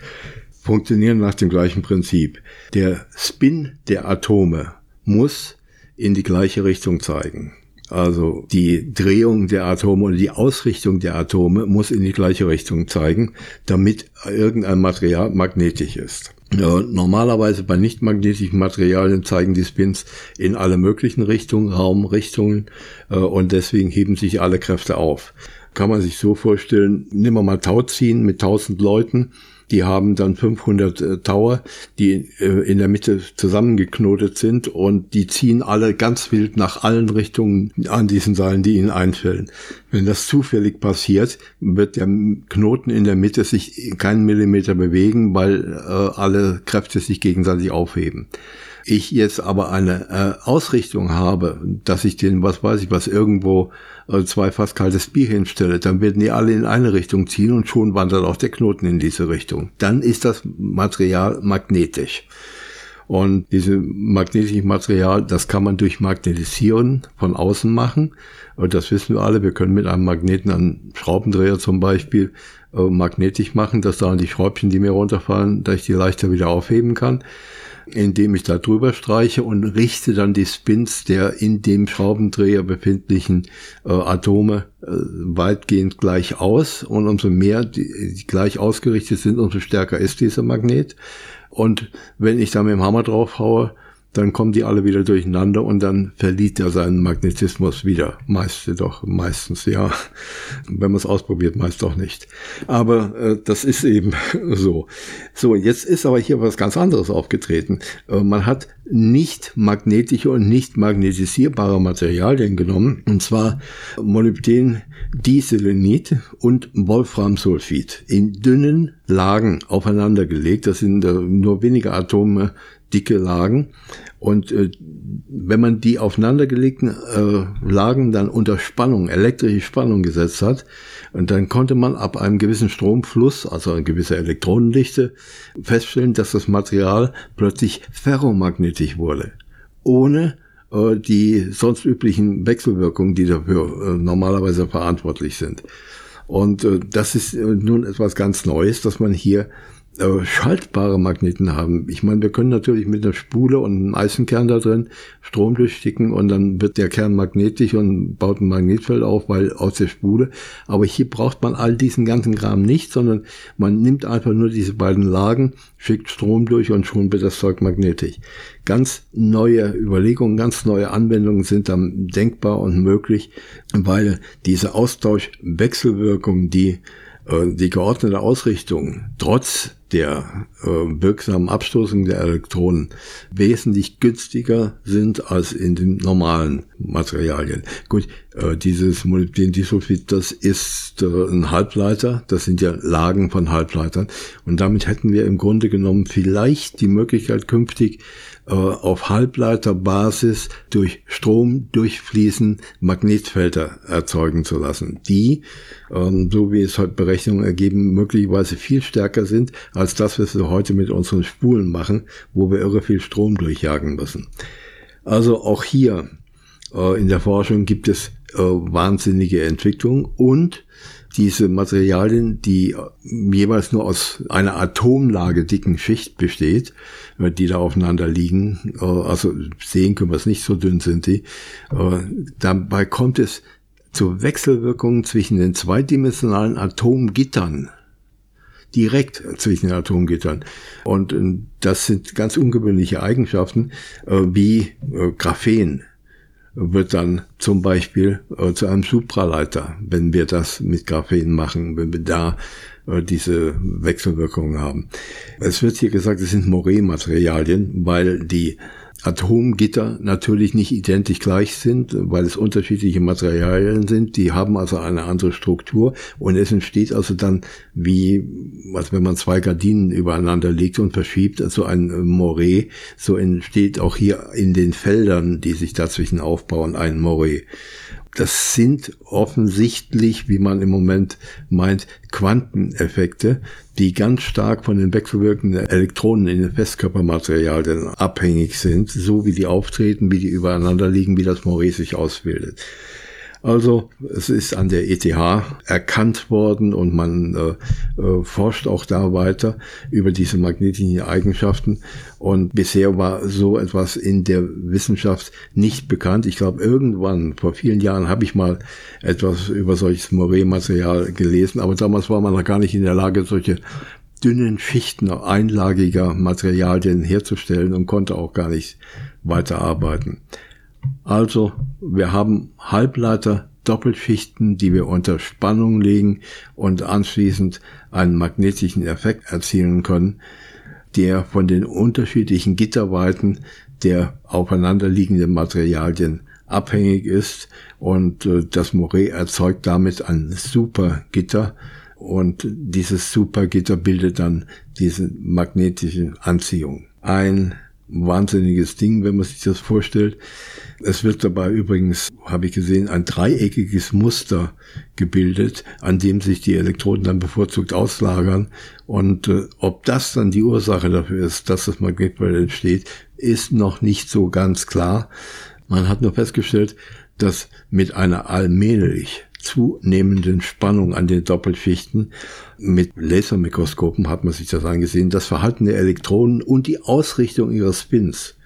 funktionieren nach dem gleichen Prinzip. Der Spin der Atome muss in die gleiche Richtung zeigen. Also die Drehung der Atome oder die Ausrichtung der Atome muss in die gleiche Richtung zeigen, damit irgendein Material magnetisch ist. Ja, normalerweise bei nicht magnetischen Materialien zeigen die Spins in alle möglichen Richtungen, Raumrichtungen äh, und deswegen heben sich alle Kräfte auf. Kann man sich so vorstellen, nehmen wir mal Tauziehen mit 1000 Leuten die haben dann 500 äh, Tower, die äh, in der Mitte zusammengeknotet sind und die ziehen alle ganz wild nach allen Richtungen an diesen Seilen, die ihnen einfällen. Wenn das zufällig passiert, wird der Knoten in der Mitte sich keinen Millimeter bewegen, weil äh, alle Kräfte sich gegenseitig aufheben ich jetzt aber eine äh, Ausrichtung habe, dass ich den, was weiß ich, was irgendwo äh, zwei fast kaltes Bier hinstelle, dann werden die alle in eine Richtung ziehen und schon wandert auch der Knoten in diese Richtung. Dann ist das Material magnetisch. Und dieses magnetische Material, das kann man durch Magnetisieren von außen machen. Und das wissen wir alle. Wir können mit einem Magneten einen Schraubendreher zum Beispiel äh, magnetisch machen, dass da die Schräubchen, die mir runterfallen, dass ich die leichter wieder aufheben kann indem ich da drüber streiche und richte dann die Spins der in dem Schraubendreher befindlichen äh, Atome äh, weitgehend gleich aus. Und umso mehr die, die gleich ausgerichtet sind, umso stärker ist dieser Magnet. Und wenn ich da mit dem Hammer drauf haue, dann kommen die alle wieder durcheinander und dann verliert er seinen Magnetismus wieder. Meist doch, meistens ja. Wenn man es ausprobiert, meist doch nicht. Aber äh, das ist eben so. So, jetzt ist aber hier was ganz anderes aufgetreten. Äh, man hat nicht magnetische und nicht magnetisierbare Materialien genommen, und zwar Molybden Diselenit und Wolframsulfid in dünnen Lagen aufeinander gelegt. Das sind äh, nur wenige Atome dicke Lagen. Und äh, wenn man die aufeinandergelegten äh, Lagen dann unter Spannung, elektrische Spannung gesetzt hat, und dann konnte man ab einem gewissen Stromfluss, also eine gewisse Elektronendichte, feststellen, dass das Material plötzlich ferromagnetisch wurde. Ohne äh, die sonst üblichen Wechselwirkungen, die dafür äh, normalerweise verantwortlich sind. Und äh, das ist äh, nun etwas ganz Neues, dass man hier schaltbare Magneten haben. Ich meine, wir können natürlich mit einer Spule und einem Eisenkern da drin Strom durchsticken und dann wird der Kern magnetisch und baut ein Magnetfeld auf, weil aus der Spule. Aber hier braucht man all diesen ganzen Kram nicht, sondern man nimmt einfach nur diese beiden Lagen, schickt Strom durch und schon wird das Zeug magnetisch. Ganz neue Überlegungen, ganz neue Anwendungen sind dann denkbar und möglich, weil diese Austauschwechselwirkung, die äh, die geordnete Ausrichtung trotz der äh, wirksamen Abstoßung der Elektronen wesentlich günstiger sind als in den normalen Materialien. Gut, äh, dieses Molybdendisulfid, das ist äh, ein Halbleiter, das sind ja Lagen von Halbleitern und damit hätten wir im Grunde genommen vielleicht die Möglichkeit künftig äh, auf Halbleiterbasis durch Strom durchfließen Magnetfelder erzeugen zu lassen, die, ähm, so wie es heute Berechnungen ergeben, möglicherweise viel stärker sind als das, was wir heute mit unseren Spulen machen, wo wir irre viel Strom durchjagen müssen. Also auch hier äh, in der Forschung gibt es äh, wahnsinnige Entwicklung und diese Materialien, die jeweils nur aus einer Atomlage dicken Schicht besteht, äh, die da aufeinander liegen, äh, also sehen können wir es nicht, so dünn sind die, äh, dabei kommt es zu Wechselwirkungen zwischen den zweidimensionalen Atomgittern. Direkt zwischen den Atomgittern. Und äh, das sind ganz ungewöhnliche Eigenschaften, äh, wie äh, Graphen wird dann zum Beispiel zu einem Supraleiter, wenn wir das mit Graphen machen, wenn wir da diese Wechselwirkungen haben. Es wird hier gesagt, es sind Moré-Materialien, weil die Atomgitter natürlich nicht identisch gleich sind, weil es unterschiedliche Materialien sind. Die haben also eine andere Struktur und es entsteht also dann wie, was wenn man zwei Gardinen übereinander legt und verschiebt, also ein Moray, so entsteht auch hier in den Feldern, die sich dazwischen aufbauen, ein Moray. Das sind offensichtlich, wie man im Moment meint, Quanteneffekte, die ganz stark von den wechselwirkenden Elektronen in den Festkörpermaterialien abhängig sind, so wie die auftreten, wie die übereinander liegen, wie das Moré sich ausbildet. Also es ist an der ETH erkannt worden und man äh, äh, forscht auch da weiter über diese magnetischen Eigenschaften. Und bisher war so etwas in der Wissenschaft nicht bekannt. Ich glaube, irgendwann, vor vielen Jahren, habe ich mal etwas über solches Moré-Material gelesen, aber damals war man noch gar nicht in der Lage, solche dünnen Schichten einlagiger Materialien herzustellen und konnte auch gar nicht weiterarbeiten. Also wir haben Halbleiter Doppelschichten, die wir unter Spannung legen und anschließend einen magnetischen Effekt erzielen können, der von den unterschiedlichen Gitterweiten der aufeinanderliegenden Materialien abhängig ist und äh, das Moret erzeugt damit ein Supergitter und dieses Supergitter bildet dann diese magnetische Anziehung. Ein wahnsinniges Ding, wenn man sich das vorstellt. Es wird dabei übrigens, habe ich gesehen, ein dreieckiges Muster gebildet, an dem sich die Elektroden dann bevorzugt auslagern. Und äh, ob das dann die Ursache dafür ist, dass das Magnetfeld entsteht, ist noch nicht so ganz klar. Man hat nur festgestellt, dass mit einer allmählich zunehmenden Spannung an den Doppelschichten. Mit Lasermikroskopen hat man sich das angesehen, das Verhalten der Elektronen und die Ausrichtung ihrer Spins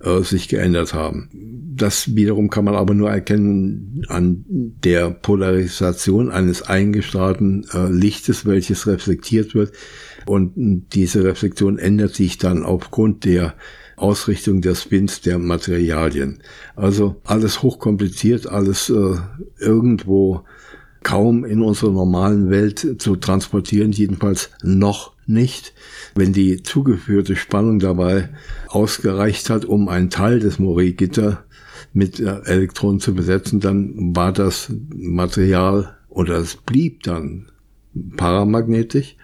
äh, sich geändert haben. Das wiederum kann man aber nur erkennen an der Polarisation eines eingestrahlten äh, Lichtes, welches reflektiert wird. Und diese Reflexion ändert sich dann aufgrund der Ausrichtung der Spins der Materialien. Also alles hochkompliziert, alles äh, irgendwo kaum in unserer normalen Welt zu transportieren, jedenfalls noch nicht. Wenn die zugeführte Spannung dabei ausgereicht hat, um einen Teil des Moré-Gitter mit äh, Elektronen zu besetzen, dann war das Material oder es blieb dann paramagnetisch.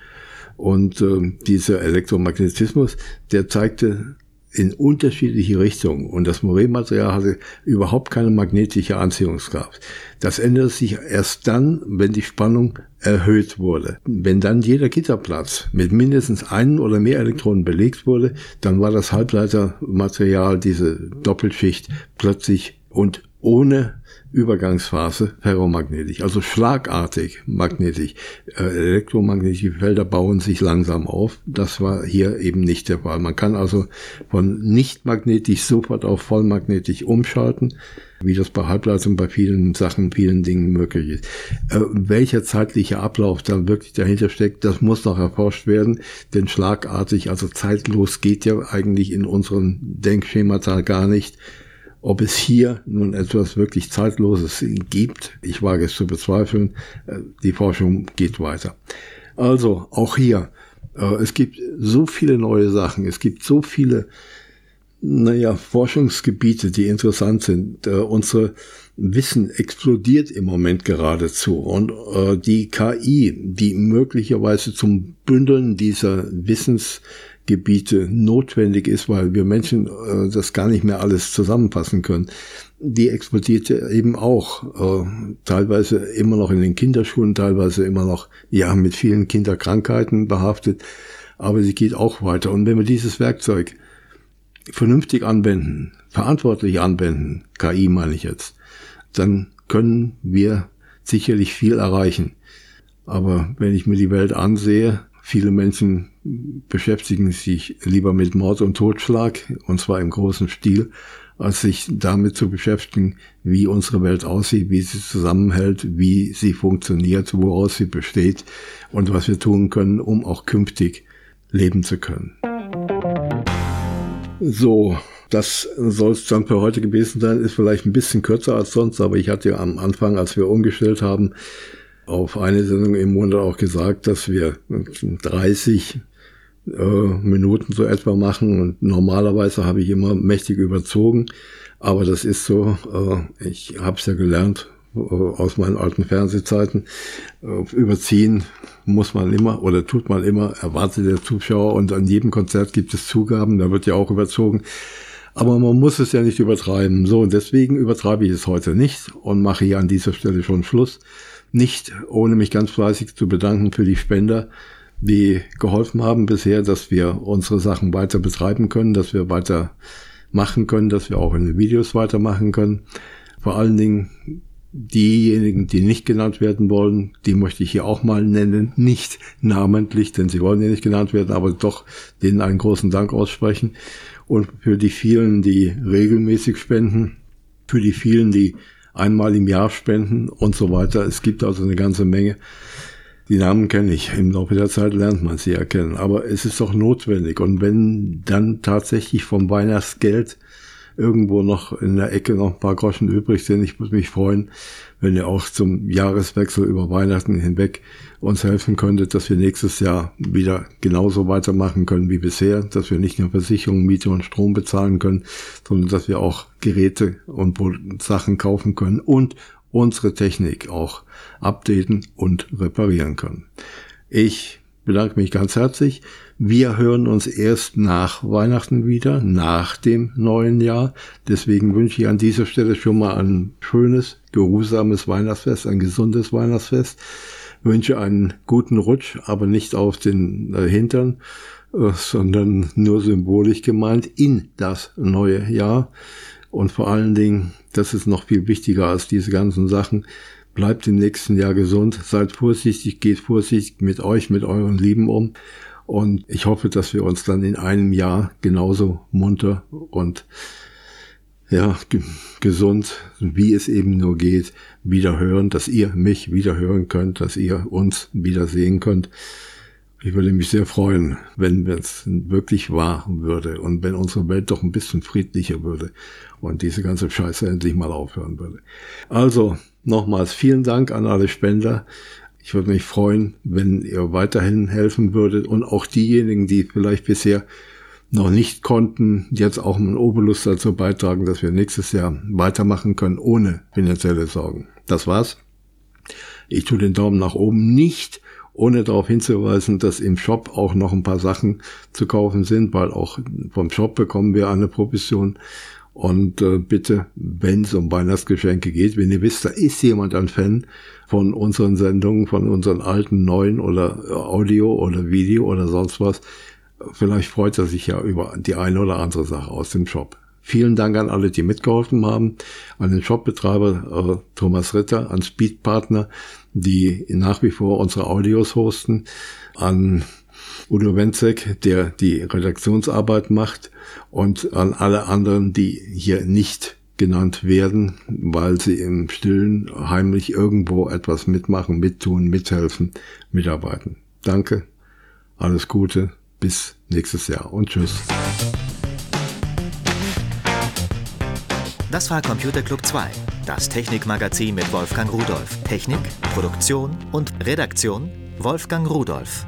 Und äh, dieser Elektromagnetismus, der zeigte in unterschiedliche Richtungen und das Moret-Material hatte überhaupt keine magnetische Anziehungskraft. Das änderte sich erst dann, wenn die Spannung erhöht wurde. Wenn dann jeder Gitterplatz mit mindestens einem oder mehr Elektronen belegt wurde, dann war das Halbleitermaterial, diese Doppelschicht, plötzlich und ohne Übergangsphase ferromagnetisch, also schlagartig magnetisch. Äh, elektromagnetische Felder bauen sich langsam auf. Das war hier eben nicht der Fall. Man kann also von nicht magnetisch sofort auf vollmagnetisch umschalten, wie das bei Halbleitern bei vielen Sachen, vielen Dingen möglich ist. Äh, welcher zeitliche Ablauf dann wirklich dahinter steckt, das muss noch erforscht werden, denn schlagartig, also zeitlos geht ja eigentlich in unserem Denkschemata gar nicht. Ob es hier nun etwas wirklich Zeitloses gibt, ich wage es zu bezweifeln. Äh, die Forschung geht weiter. Also auch hier, äh, es gibt so viele neue Sachen, es gibt so viele, naja, Forschungsgebiete, die interessant sind. Äh, unsere Wissen explodiert im Moment geradezu und die KI, die möglicherweise zum Bündeln dieser Wissens Gebiete notwendig ist, weil wir Menschen äh, das gar nicht mehr alles zusammenfassen können. Die explodiert eben auch, äh, teilweise immer noch in den Kinderschuhen, teilweise immer noch ja mit vielen Kinderkrankheiten behaftet, aber sie geht auch weiter. Und wenn wir dieses Werkzeug vernünftig anwenden, verantwortlich anwenden, KI meine ich jetzt, dann können wir sicherlich viel erreichen. Aber wenn ich mir die Welt ansehe, Viele Menschen beschäftigen sich lieber mit Mord und Totschlag, und zwar im großen Stil, als sich damit zu beschäftigen, wie unsere Welt aussieht, wie sie zusammenhält, wie sie funktioniert, woraus sie besteht und was wir tun können, um auch künftig leben zu können. So, das soll es dann für heute gewesen sein. Ist vielleicht ein bisschen kürzer als sonst, aber ich hatte ja am Anfang, als wir umgestellt haben, auf eine Sendung im Monat auch gesagt, dass wir 30 äh, Minuten so etwa machen und normalerweise habe ich immer mächtig überzogen, aber das ist so, äh, ich habe es ja gelernt äh, aus meinen alten Fernsehzeiten, äh, überziehen muss man immer oder tut man immer, erwartet der Zuschauer und an jedem Konzert gibt es Zugaben, da wird ja auch überzogen. Aber man muss es ja nicht übertreiben. So, und deswegen übertreibe ich es heute nicht und mache hier an dieser Stelle schon Schluss. Nicht ohne mich ganz fleißig zu bedanken für die Spender, die geholfen haben bisher, dass wir unsere Sachen weiter betreiben können, dass wir weiter machen können, dass wir auch in den Videos weitermachen können. Vor allen Dingen diejenigen, die nicht genannt werden wollen, die möchte ich hier auch mal nennen, nicht namentlich, denn sie wollen ja nicht genannt werden, aber doch denen einen großen Dank aussprechen. Und für die vielen, die regelmäßig spenden, für die vielen, die einmal im Jahr spenden und so weiter. Es gibt also eine ganze Menge. Die Namen kenne ich. Im Laufe der Zeit lernt man sie erkennen. Aber es ist doch notwendig. Und wenn dann tatsächlich vom Weihnachtsgeld irgendwo noch in der Ecke noch ein paar Groschen übrig sind, ich würde mich freuen, wenn ihr auch zum Jahreswechsel über Weihnachten hinweg uns helfen könntet, dass wir nächstes Jahr wieder genauso weitermachen können wie bisher, dass wir nicht nur Versicherung, Miete und Strom bezahlen können, sondern dass wir auch Geräte und Sachen kaufen können und unsere Technik auch updaten und reparieren können. Ich bedanke mich ganz herzlich. Wir hören uns erst nach Weihnachten wieder, nach dem neuen Jahr. Deswegen wünsche ich an dieser Stelle schon mal ein schönes, geruhsames Weihnachtsfest, ein gesundes Weihnachtsfest. Wünsche einen guten Rutsch, aber nicht auf den äh, Hintern, äh, sondern nur symbolisch gemeint in das neue Jahr. Und vor allen Dingen, das ist noch viel wichtiger als diese ganzen Sachen, bleibt im nächsten Jahr gesund, seid vorsichtig, geht vorsichtig mit euch, mit euren Lieben um. Und ich hoffe, dass wir uns dann in einem Jahr genauso munter und ja, gesund, wie es eben nur geht, wieder hören, dass ihr mich wieder hören könnt, dass ihr uns wieder sehen könnt. Ich würde mich sehr freuen, wenn es wirklich wahr würde und wenn unsere Welt doch ein bisschen friedlicher würde und diese ganze Scheiße endlich mal aufhören würde. Also nochmals vielen Dank an alle Spender. Ich würde mich freuen, wenn ihr weiterhin helfen würdet und auch diejenigen, die vielleicht bisher noch nicht konnten, jetzt auch einen Obolus dazu beitragen, dass wir nächstes Jahr weitermachen können ohne finanzielle Sorgen. Das war's. Ich tue den Daumen nach oben nicht ohne darauf hinzuweisen, dass im Shop auch noch ein paar Sachen zu kaufen sind, weil auch vom Shop bekommen wir eine Provision. Und äh, bitte, wenn es um Weihnachtsgeschenke geht, wenn ihr wisst, da ist jemand ein Fan von unseren Sendungen, von unseren alten, neuen oder äh, Audio oder Video oder sonst was, vielleicht freut er sich ja über die eine oder andere Sache aus dem Shop. Vielen Dank an alle, die mitgeholfen haben, an den Shopbetreiber äh, Thomas Ritter, an Speedpartner, die nach wie vor unsere Audios hosten, an Udo Wenzek, der die Redaktionsarbeit macht und an alle anderen, die hier nicht genannt werden, weil sie im Stillen heimlich irgendwo etwas mitmachen, mittun, mithelfen, mitarbeiten. Danke, alles Gute, bis nächstes Jahr und tschüss. Das war Computer Club 2, das Technikmagazin mit Wolfgang Rudolf. Technik, Produktion und Redaktion Wolfgang Rudolf.